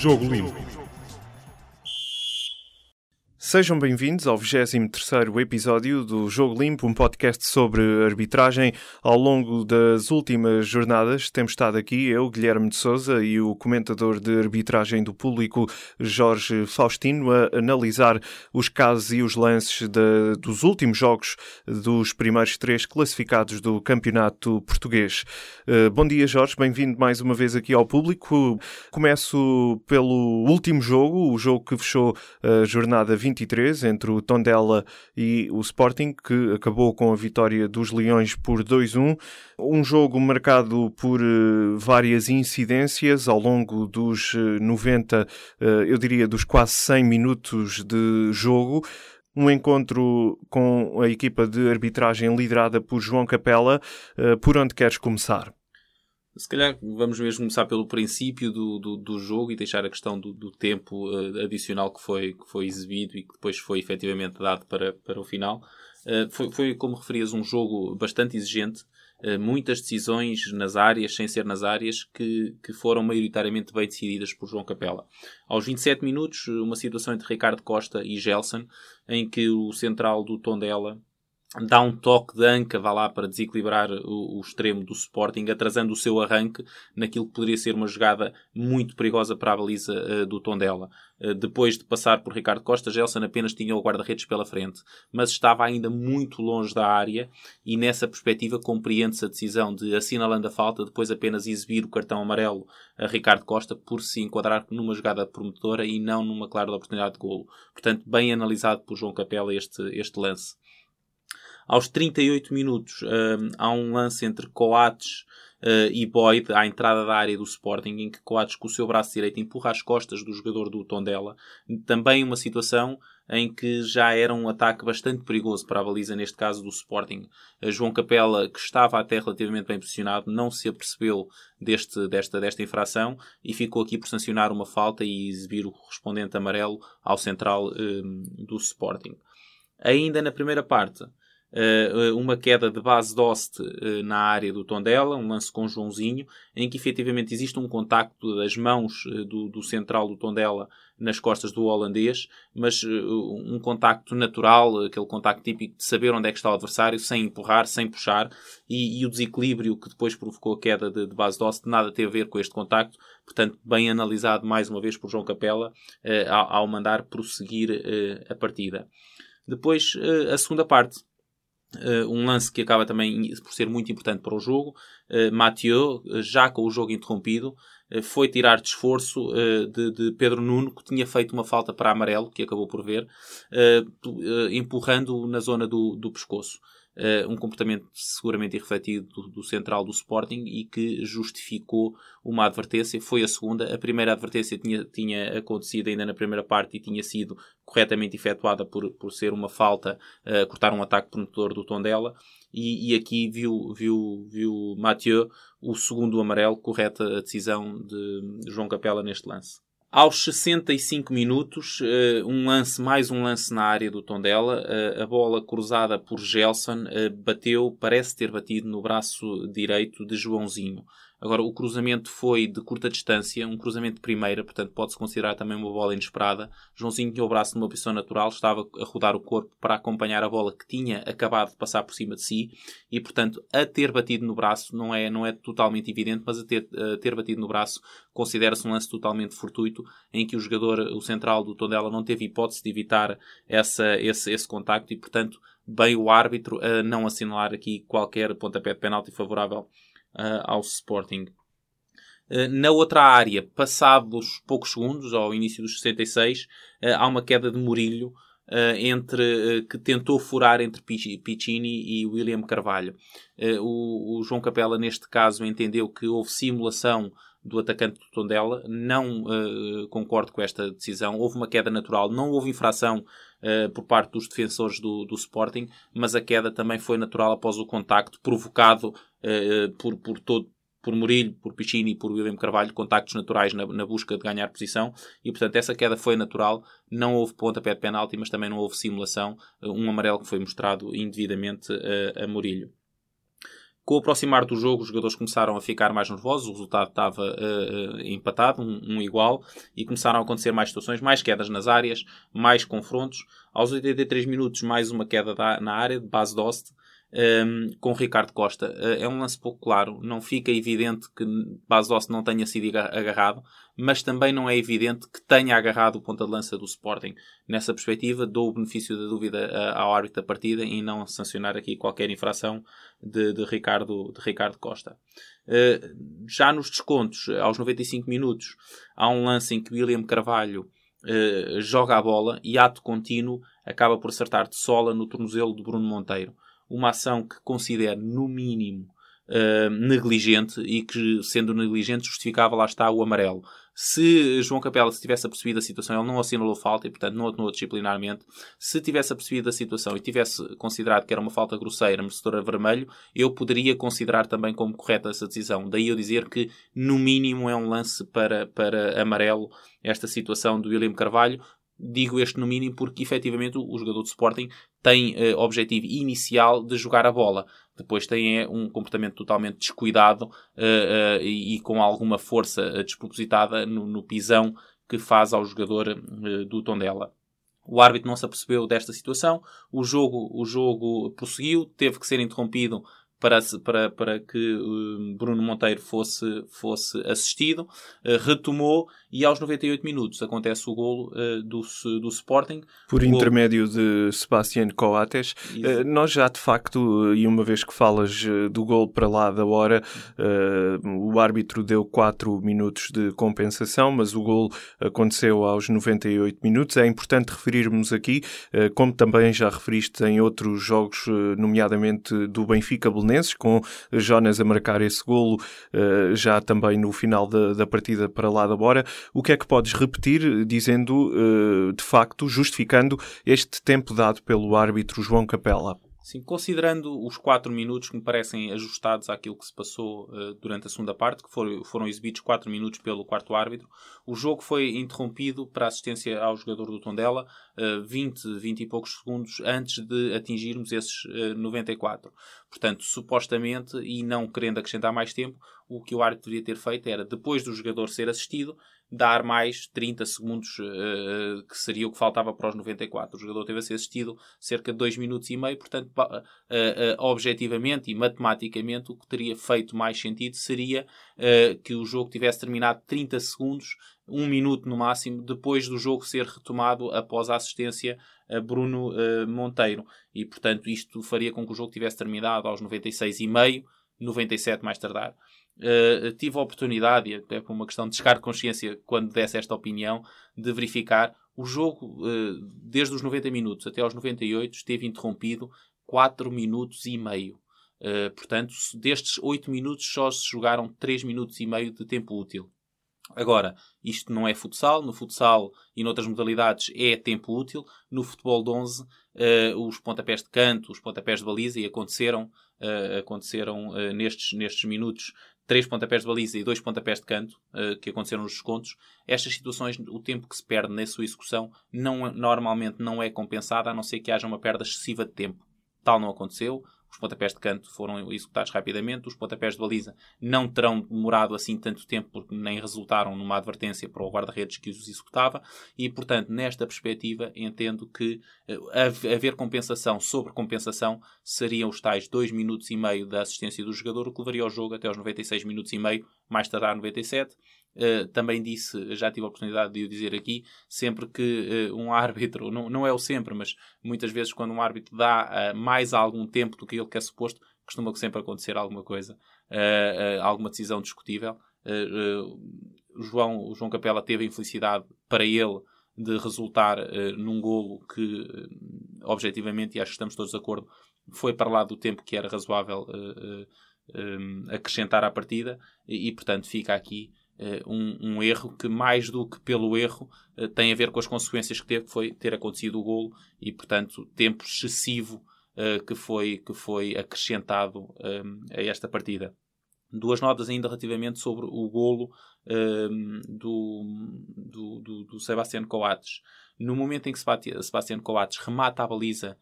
Jogo Limpo. Sejam bem-vindos ao 23º episódio do Jogo Limpo, um podcast sobre arbitragem. Ao longo das últimas jornadas temos estado aqui eu, Guilherme de Souza, e o comentador de arbitragem do público, Jorge Faustino, a analisar os casos e os lances de, dos últimos jogos dos primeiros três classificados do Campeonato Português. Uh, bom dia, Jorge, bem-vindo mais uma vez aqui ao público. Começo pelo último jogo, o jogo que fechou a jornada 20 23 entre o Tondela e o Sporting, que acabou com a vitória dos Leões por 2-1. Um jogo marcado por uh, várias incidências ao longo dos uh, 90, uh, eu diria dos quase 100 minutos de jogo um encontro com a equipa de arbitragem liderada por João Capela. Por onde queres começar? Se calhar vamos mesmo começar pelo princípio do, do, do jogo e deixar a questão do, do tempo uh, adicional que foi, que foi exibido e que depois foi efetivamente dado para, para o final. Uh, foi, foi, como referias, um jogo bastante exigente, uh, muitas decisões nas áreas, sem ser nas áreas, que, que foram maioritariamente bem decididas por João Capela. Aos 27 minutos, uma situação entre Ricardo Costa e Gelson, em que o central do Tondela dá um toque de anca, vá lá, para desequilibrar o, o, extremo do Sporting, atrasando o seu arranque naquilo que poderia ser uma jogada muito perigosa para a baliza uh, do Tondela. Uh, depois de passar por Ricardo Costa, Gelson apenas tinha o guarda-redes pela frente, mas estava ainda muito longe da área e nessa perspectiva compreende-se a decisão de, assinalando a falta, depois apenas exibir o cartão amarelo a Ricardo Costa por se enquadrar numa jogada prometedora e não numa clara oportunidade de golo. Portanto, bem analisado por João Capela este, este lance. Aos 38 minutos um, há um lance entre Coates uh, e Boyd à entrada da área do Sporting, em que Coates com o seu braço direito empurra as costas do jogador do Tondela. Também uma situação em que já era um ataque bastante perigoso para a baliza, neste caso do Sporting. A João Capela, que estava até relativamente bem posicionado, não se apercebeu deste, desta, desta infração e ficou aqui por sancionar uma falta e exibir o correspondente amarelo ao central um, do Sporting. Ainda na primeira parte, uma queda de base de hoste uh, na área do Tondela, um lance com Joãozinho, em que efetivamente existe um contacto das mãos uh, do, do, central do Tondela nas costas do holandês, mas um contacto natural, aquele contacto típico de saber onde é que está o adversário, sem empurrar, sem puxar, e, e o desequilíbrio que depois provocou a queda de, de base de hoste nada tem a ver com este contacto, portanto, bem analisado mais uma vez por João Capela ao, ao, mandar prosseguir a partida. Depois, a segunda parte Uh, um lance que acaba também por ser muito importante para o jogo. Uh, Mathieu, já com o jogo interrompido, uh, foi tirar de esforço uh, de, de, Pedro Nuno, que tinha feito uma falta para amarelo, que acabou por ver, empurrando-o na zona do, do pescoço uh, um comportamento seguramente irrefletido do, do, central do Sporting e que justificou uma advertência. Foi a segunda. A primeira advertência tinha, tinha acontecido ainda na primeira parte e tinha sido corretamente efetuada por, por ser uma falta, uh, cortar um ataque promotor do Tondela. E, e aqui viu, viu, viu Mathieu o segundo amarelo, correta a decisão de João Capela neste lance. Aos 65 minutos, uh, um lance, mais um lance na área do Tondela, uh, a bola cruzada por Gelson uh, bateu, parece ter batido no braço direito de Joãozinho. Agora, o cruzamento foi de curta distância, um cruzamento de primeira, portanto pode-se considerar também uma bola inesperada. Joãozinho tinha o braço numa posição natural, estava a rodar o corpo para acompanhar a bola que tinha acabado de passar por cima de si e, portanto, a ter batido no braço não é, não é totalmente evidente, mas a ter, a ter batido no braço considera-se um lance totalmente fortuito em que o jogador, o central do Tondela, não teve hipótese de evitar essa, esse, esse contacto e, portanto, bem o árbitro a não assinalar aqui qualquer pontapé de penalti favorável uh, ao Sporting. Uh, na outra área, passados poucos segundos, ao início dos 66, uh, há uma queda de Murilho entre, que tentou furar entre Piccini e William Carvalho. O, o, João Capela, neste caso, entendeu que houve simulação do atacante do Tondela. Não uh, concordo com esta decisão. Houve uma queda natural, não houve infração uh, por parte dos defensores do, do Sporting, mas a queda também foi natural após o contacto provocado uh, por, por todo por Murilho, por Piccini e por William Carvalho, contactos naturais na, na, busca de ganhar posição, e portanto essa queda foi natural, não houve pontapé de penalti, mas também não houve simulação, um amarelo que foi mostrado indevidamente a, a Murilho. Com o aproximar do jogo, os jogadores começaram a ficar mais nervosos, o resultado estava uh, uh, empatado, um, um, igual, e começaram a acontecer mais situações, mais quedas nas áreas, mais confrontos. Aos 83 minutos, mais uma queda da, na área de base Dost, um, com Ricardo Costa. Uh, é um lance pouco claro, não fica evidente que Bastos não tenha sido agarrado, mas também não é evidente que tenha agarrado o ponta de lança do Sporting. Nessa perspectiva, dou o benefício da dúvida uh, ao árbitro da partida e não sancionar aqui qualquer infração de, de Ricardo, de Ricardo Costa. Uh, já nos descontos, aos 95 minutos, há um lance em que William Carvalho joga a bola e, ato contínuo, acaba por acertar de sola no tornozelo de Bruno Monteiro uma ação que considero, no mínimo, uh, negligente e que, sendo negligente, justificava lá está o amarelo. Se João Capela se tivesse apercebido a situação, ele não assinalou falta e, portanto, não atenuou disciplinarmente. Se tivesse apercebido a situação e tivesse considerado que era uma falta grosseira, merecedora vermelho, eu poderia considerar também como correta essa decisão. Daí eu dizer que, no mínimo, é um lance para, para amarelo esta situação do William Carvalho, digo este no mínimo porque efetivamente o, jogador de Sporting tem uh, objetivo inicial de jogar a bola. Depois tem é, um comportamento totalmente descuidado uh, uh, e, e, com alguma força despropositada no, no, pisão que faz ao jogador do Tondela. O árbitro não se apercebeu desta situação, o jogo, o jogo prosseguiu, teve que ser interrompido para, para, para que uh, Bruno Monteiro fosse, fosse assistido, uh, retomou e aos 98 minutos acontece o golo uh, do, do Sporting. Por intermédio de Sebastián Coates. nós já de facto, e uma vez que falas do golo para lá da hora, o árbitro deu 4 minutos de compensação, mas o golo aconteceu aos 98 minutos. É importante referirmos aqui, como também já referiste em outros jogos, nomeadamente do Benfica Belenenses, com Jonas a marcar esse golo uh, já também no final da, da, partida para lá da Bora. O que é que podes repetir, dizendo, uh, de facto, justificando este tempo dado pelo árbitro João Capela? Sim, considerando os 4 minutos que me parecem ajustados àquilo que se passou uh, durante a segunda parte, que foram, exibidos 4 minutos pelo quarto árbitro, o jogo foi interrompido para assistência ao jogador do Tondela uh, 20, 20 e poucos segundos antes de atingirmos esses uh, eh, 94. Portanto, supostamente, e não querendo acrescentar mais tempo, o que o árbitro deveria ter feito era, depois do jogador ser assistido, dar mais 30 segundos, uh, que seria o que faltava para os 94. O jogador teve a ser assistido cerca de 2 minutos e meio, portanto, uh, uh, objetivamente e matematicamente, o que teria feito mais sentido seria que o jogo tivesse terminado 30 segundos, 1 minuto no máximo, depois do jogo ser retomado após a assistência a Bruno Monteiro. E, portanto, isto faria com que o jogo tivesse terminado aos 96 e meio, 97 mais tardar. Uh, tive a oportunidade, e até por uma questão de descargo de consciência, quando desse esta opinião, de verificar o jogo, uh, desde os 90 minutos até aos 98, esteve interrompido 4 minutos e meio. Uh, portanto, destes 8 minutos só se jogaram 3 minutos e meio de tempo útil. Agora, isto não é futsal. No futsal e noutras modalidades é tempo útil. No futebol de 11, uh, os pontapés de canto, os pontapés de baliza e aconteceram, uh, aconteceram uh, nestes, nestes minutos três pontapés de baliza e dois pontapés de canto uh, que aconteceram nos descontos, estas situações, o tempo que se perde na sua execução, não, normalmente não é compensado, a não ser que haja uma perda excessiva de tempo. Tal não aconteceu. Os pontapés de canto foram executados rapidamente, os pontapés de baliza não terão demorado assim tanto tempo porque nem resultaram numa advertência para o guarda-redes que os executava e, portanto, nesta perspectiva, entendo que uh, haver compensação sobre compensação seriam os tais 2 minutos e meio da assistência do jogador, o que levaria ao jogo até os 96 minutos e meio, mais tardar 97. Uh, também disse, já tive a oportunidade de o dizer aqui, sempre que uh, um árbitro, não, não é o sempre, mas muitas vezes quando um árbitro dá uh, mais algum tempo do que ele que é suposto, costuma sempre acontecer alguma coisa, alguma decisão discutível. João, o João Capela teve a infelicidade para ele de resultar num golo que, objetivamente, e acho que estamos todos de acordo, foi para lá do tempo que era razoável acrescentar à partida e, e portanto, fica aqui um, um, erro que, mais do que pelo erro, uh, tem a ver com as consequências que teve, que foi ter acontecido o golo e, portanto, tempo excessivo uh, que, foi, que foi acrescentado a esta partida. Duas notas ainda relativamente sobre o golo um, do, do, do, do Sebastián Coates. No momento em que Sebastián Coates remata a baliza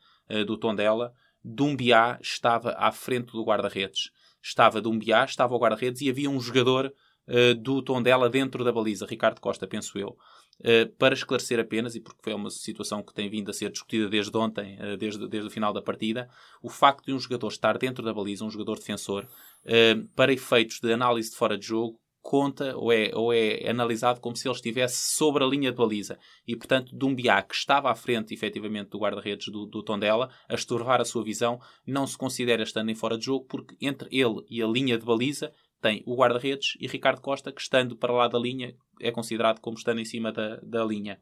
do Tondela, Dumbiá estava à frente do guarda-redes estava Dumbiá, estava o guarda-redes e havia um jogador uh, do Tondela dentro da baliza, Ricardo Costa, penso eu. Uh, para esclarecer apenas, e porque foi uma situação que tem vindo a ser discutida desde ontem, uh, desde, desde o final da partida, o facto de um jogador estar dentro da baliza, um jogador defensor, para efeitos de análise de fora de jogo, conta ou é, ou é analisado como se ele estivesse sobre a linha de baliza. E, portanto, Dumbiá, que estava à frente, efetivamente, do guarda-redes do, do Tondela, a estorvar a sua visão, não se considera estando em fora de jogo, porque entre ele e a linha de baliza tem o guarda-redes e Ricardo Costa, que estando para lá da linha, é considerado como estando em cima da, da linha.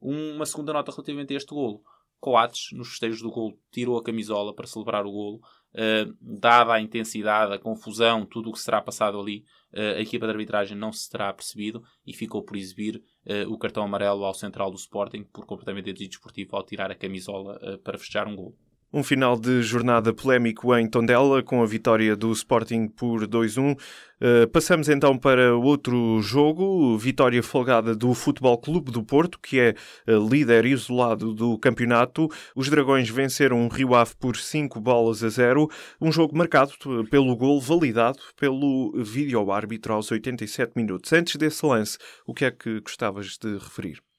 Uma segunda nota relativamente a este golo. Coates, nos festejos do golo, tirou a camisola para celebrar o golo. Uh, dada a intensidade, a confusão, tudo o que será passado ali, uh, a equipa de arbitragem não se terá percebido e ficou por exibir uh, o cartão amarelo ao central do Sporting por completamente desportivo ao tirar a camisola para festejar um golo. Um final de jornada polémico em Tondela, com a vitória do Sporting por 2-1. Uh, passamos então para outro jogo, vitória folgada do Futebol Clube do Porto, que é uh, líder isolado do campeonato. Os Dragões venceram o Rio Ave por 5 bolas a 0, um jogo marcado pelo gol validado pelo vídeo-árbitro aos 87 minutos. Antes desse lance, o que é que gostavas de referir?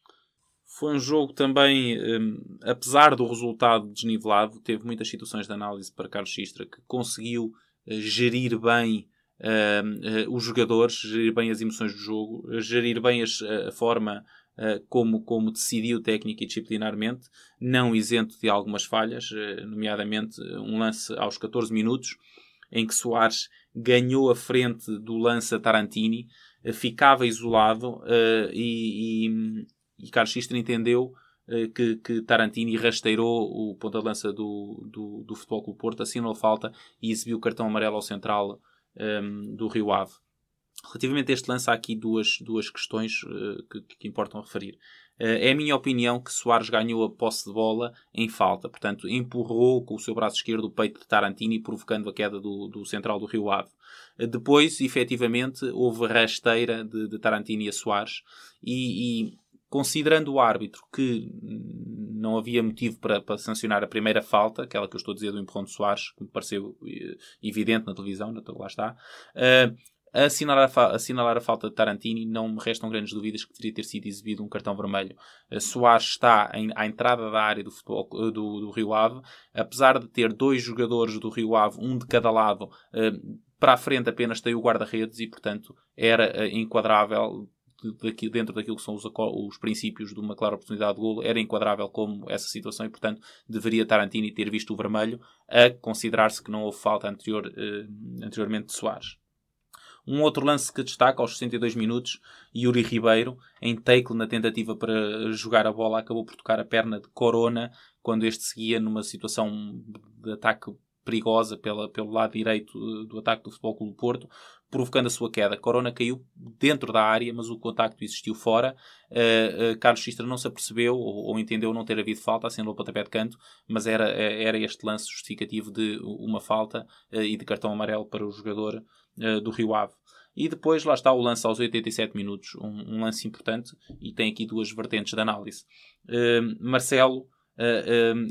Foi um jogo também, um, apesar do resultado desnivelado, teve muitas situações de análise para Carlos Sistra, que conseguiu uh, gerir bem uh, uh, os jogadores, gerir bem as emoções do jogo, gerir bem as, a forma como, como decidiu técnica e disciplinarmente, não isento de algumas falhas, nomeadamente um lance aos 14 minutos, em que Soares ganhou a frente do lance a Tarantini, ficava isolado e, e e Carlos Sistra entendeu uh, que, que, Tarantini rasteirou o ponta de lança do, do, do Futebol Clube Porto, assinou falta e exibiu o cartão amarelo ao central um, ehm, do Rio Ave. Relativamente a este lance, há aqui duas, duas questões uh, que, que, importam referir. Uh, é a minha opinião que Soares ganhou a posse de bola em falta, portanto, empurrou com o seu braço esquerdo o peito de Tarantini, provocando a queda do, do central do Rio Ave. Uh, depois, efetivamente, houve rasteira de, de Tarantini a Soares e, e considerando o árbitro que não havia motivo para, para, sancionar a primeira falta, aquela que eu estou a dizer do empurrão de Soares, que me pareceu eh, evidente na televisão, lá está, uh, assinalar, a assinalar a falta de Tarantini, não me restam grandes dúvidas que teria ter sido exibido um cartão vermelho. Uh, Soares está em, à entrada da área do, futebol, do, do, Rio Ave, apesar de ter dois jogadores do Rio Ave, um de cada lado, para a frente apenas tem o guarda-redes e, portanto, era enquadrável daqui, dentro daquilo que são os, os, princípios de uma clara oportunidade de golo, era enquadrável como essa situação e, portanto, deveria Tarantini ter visto o vermelho a considerar-se que não houve falta anterior, eh, anteriormente de Soares. Um outro lance que destaca aos 62 minutos, Yuri Ribeiro, em take na tentativa para jogar a bola, acabou por tocar a perna de Corona quando este seguia numa situação de ataque perigosa pela, pelo lado direito eh, do ataque do Futebol Clube do Porto, provocando a sua queda. Corona caiu dentro da área, mas o contacto existiu fora. Uh, uh, Carlos Xistra não se apercebeu ou, ou, entendeu não ter havido falta, acendeu o pontapé de canto, mas era, era este lance justificativo de uma falta uh, e de cartão amarelo para o jogador do Rio Ave. E depois lá está o lance aos 87 minutos, um, um lance importante, e tem aqui duas vertentes de análise. Marcelo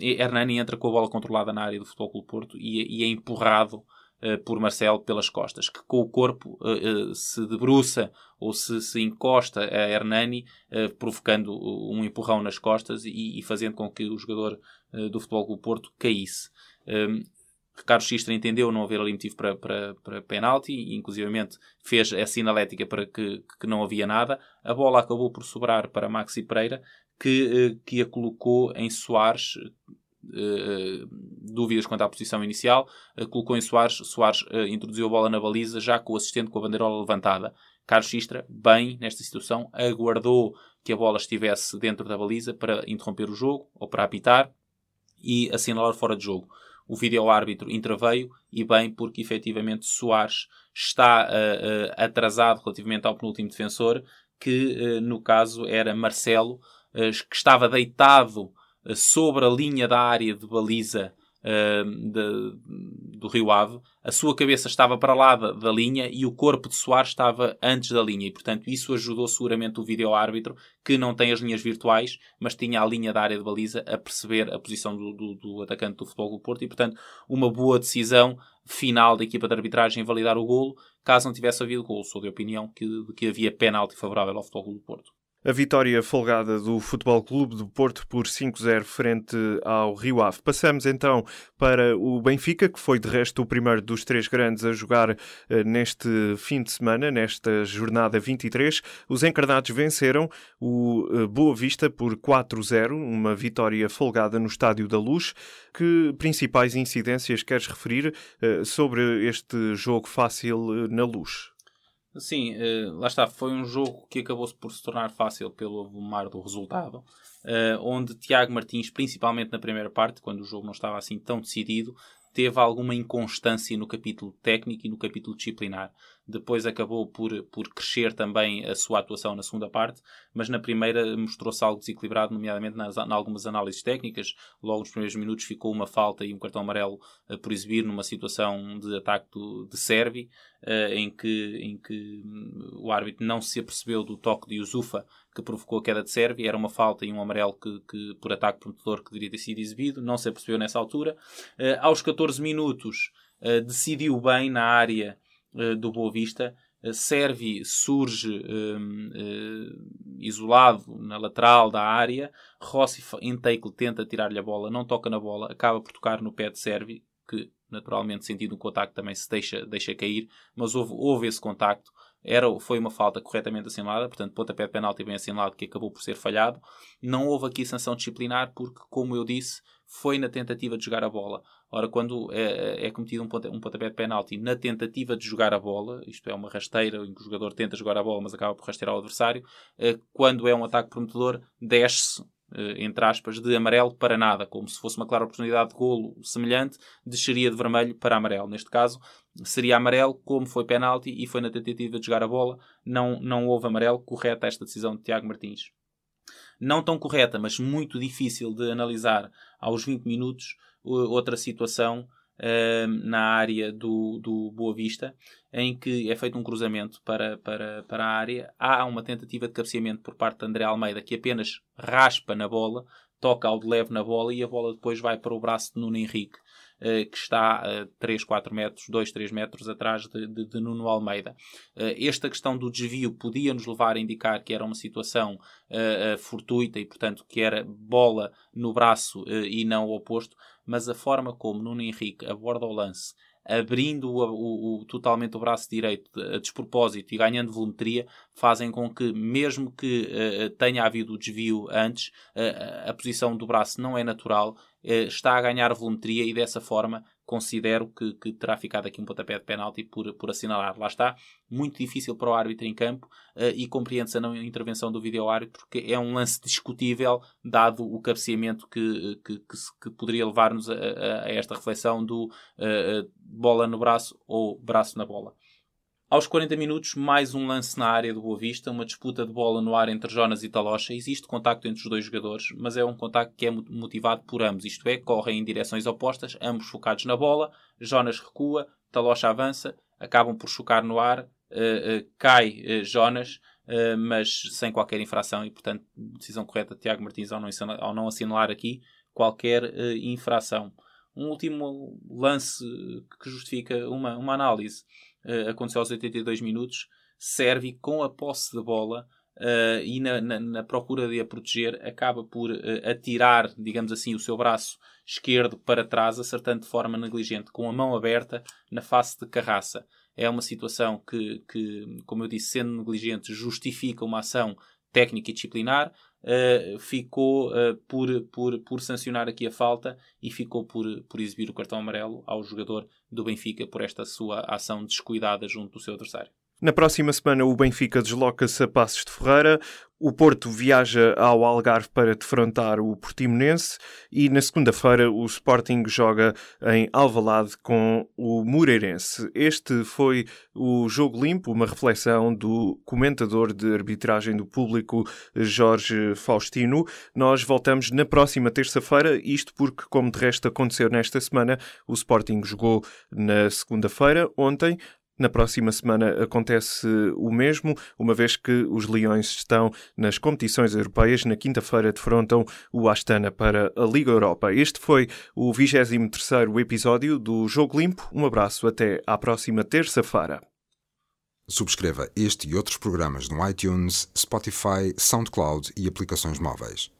Hernani entra com a bola controlada na área do Futebol Clube Porto e, e é empurrado Uh, por Marcelo pelas costas, que com o corpo uh, uh, se debruça ou se, se encosta a Hernani, provocando um empurrão nas costas e, e, fazendo com que o jogador do Futebol Clube Porto caísse. Um, ehm, Carlos Xistra entendeu não haver ali motivo para, para, para penalti, e inclusivamente fez a sinalética para que, que não havia nada. A bola acabou por sobrar para Maxi Pereira, que, eh, que a colocou em Soares. Uh, dúvidas quanto à posição inicial, uh, colocou em Soares, Soares uh, introduziu a bola na baliza já com o assistente com a bandeirola levantada. Carlos Xistra, bem nesta situação, aguardou que a bola estivesse dentro da baliza para interromper o jogo ou para apitar e assinalar fora de jogo. O vídeo-árbitro interveio e bem porque efetivamente Soares está atrasado relativamente ao penúltimo defensor, que no caso era Marcelo, que estava deitado eh, sobre a linha da área de baliza uh, de, do Rio Ave, a sua cabeça estava para lá da, da, linha e o corpo de Soares estava antes da linha. E, portanto, isso ajudou seguramente o vídeo-árbitro, que não tem as linhas virtuais, mas tinha a linha da área de baliza a perceber a posição do, do, do atacante do Futebol do Porto. E, portanto, uma boa decisão final da equipa de arbitragem validar o golo, caso não tivesse havido golo. Sou de opinião que, que havia penalti favorável ao Futebol do Porto. A vitória folgada do Futebol Clube do Porto por 5-0 frente ao Rio Ave. Passamos então para o Benfica, que foi de resto o primeiro dos três grandes a jogar eh, neste fim de semana, nesta jornada 23. Os encarnados venceram o eh, Boa Vista por 4-0, uma vitória folgada no Estádio da Luz. Que principais incidências queres referir eh, sobre este jogo fácil na Luz? Sim, uh, lá está. Foi um jogo que acabou por se tornar fácil pelo mar do resultado, uh, onde Tiago Martins, principalmente na primeira parte, quando o jogo não estava assim tão decidido, teve alguma inconstância no capítulo técnico e no capítulo disciplinar. Depois acabou por, por crescer também a sua atuação na segunda parte, mas na primeira mostrou-se algo desequilibrado, nomeadamente nas, em algumas análises técnicas. Logo nos primeiros minutos ficou uma falta e um cartão amarelo uh, por exibir numa situação de ataque do, de Servi, uh, em, que, em que hum, o árbitro não se apercebeu do toque de Yusufa que provocou a queda de Servi. Era uma falta e um amarelo que, que por ataque prometedor que deveria ter sido exibido. Não se apercebeu nessa altura. Uh, aos 14 minutos decidiu bem na área do Boa Vista. Uh, Servi surge um, uh, isolado na lateral da área. Rossi em take tenta tirar-lhe a bola, não toca na bola, acaba por tocar no pé de Servi, que naturalmente sentindo o contacto também se deixa, deixa cair, mas houve, houve esse contacto. Era, foi uma falta corretamente assinalada, portanto, pontapé de penalti bem assinalado que acabou por ser falhado. Não houve aqui sanção disciplinar porque, como eu disse, foi na tentativa de jogar a bola. Ora, quando é, é cometido um, um pontapé de penalti na tentativa de jogar a bola, isto é uma rasteira em que o jogador tenta jogar a bola, mas acaba por rasteirar o adversário, eh, quando é um ataque prometedor, desce eh, entre aspas, de amarelo para nada, como se fosse uma clara oportunidade de golo semelhante, desceria de vermelho para amarelo. Neste caso, seria amarelo, como foi penalti e foi na tentativa de jogar a bola, não, não houve amarelo, correta esta decisão de Tiago Martins. Não tão correta, mas muito difícil de analisar aos 20 minutos, outra situação uh, na área do, do Boa Vista, em que é feito um cruzamento para, para, para a área. Há uma tentativa de cabeceamento por parte de André Almeida, que apenas raspa na bola, toca ao de leve na bola e a bola depois vai para o braço de Nuno Henrique. Uh, que está a uh, 3, 4 metros, 2, 3 metros atrás de, de, de Nuno Almeida. Uh, esta questão do desvio podia nos levar a indicar que era uma situação uh, fortuita e, portanto, que era bola no braço e não o oposto, mas a forma como Nuno Henrique aborda o lance, abrindo o, o, o, totalmente o braço direito a despropósito e ganhando volumetria, fazem com que, mesmo que uh, tenha havido o desvio antes, uh, a posição do braço não é natural, uh, está a ganhar volumetria e dessa forma considero que, que, terá ficado aqui um pontapé de penalti por, por assinalar. Lá está, muito difícil para o árbitro em campo uh, e compreende-se a não intervenção do vídeo-árbitro porque é um lance discutível dado o cabeceamento que, que, que, que poderia levar-nos a, a, a, esta reflexão do uh, bola no braço ou braço na bola. Aos 40 minutos, mais um lance na área do Boa Vista, uma disputa de bola no ar entre Jonas e Talocha. Existe contacto entre os dois jogadores, mas é um contacto que é motivado por ambos, isto é, correm em direções opostas, ambos focados na bola. Jonas recua, Talocha avança, acabam por chocar no ar, uh, uh, cai uh, Jonas, mas sem qualquer infração e, portanto, decisão correta de Tiago Martins ao não, ao não assinalar aqui qualquer infração. Um último lance que justifica uma, uma análise uh, aconteceu aos 82 minutos, serve com a posse de bola uh, e na, na, na, procura de a proteger acaba por uh, atirar, digamos assim, o seu braço esquerdo para trás, acertando de forma negligente, com a mão aberta na face de Carraça. É uma situação que, que como eu disse, sendo negligente, justifica uma ação técnica e disciplinar, uh, ficou uh, por, por, por sancionar aqui a falta e ficou por, por exibir o cartão amarelo ao jogador do Benfica por esta sua ação descuidada junto do seu adversário. Na próxima semana, o Benfica desloca-se a Passos de Ferreira. O Porto viaja ao Algarve para defrontar o Portimonense e na segunda-feira o Sporting joga em Alvalade com o Moreirense. Este foi o Jogo Limpo, uma reflexão do comentador de arbitragem do público Jorge Faustino. Nós voltamos na próxima terça-feira, isto porque, como de resto aconteceu nesta semana, o Sporting jogou na segunda-feira, ontem, Na próxima semana acontece o mesmo, uma vez que os Leões estão nas competições europeias. Na quinta-feira defrontam o Astana para a Liga Europa. Este foi o 23º episódio do Jogo Limpo. Um abraço até à próxima terça-feira. Subscreva este e outros programas no iTunes, Spotify, SoundCloud e aplicações móveis.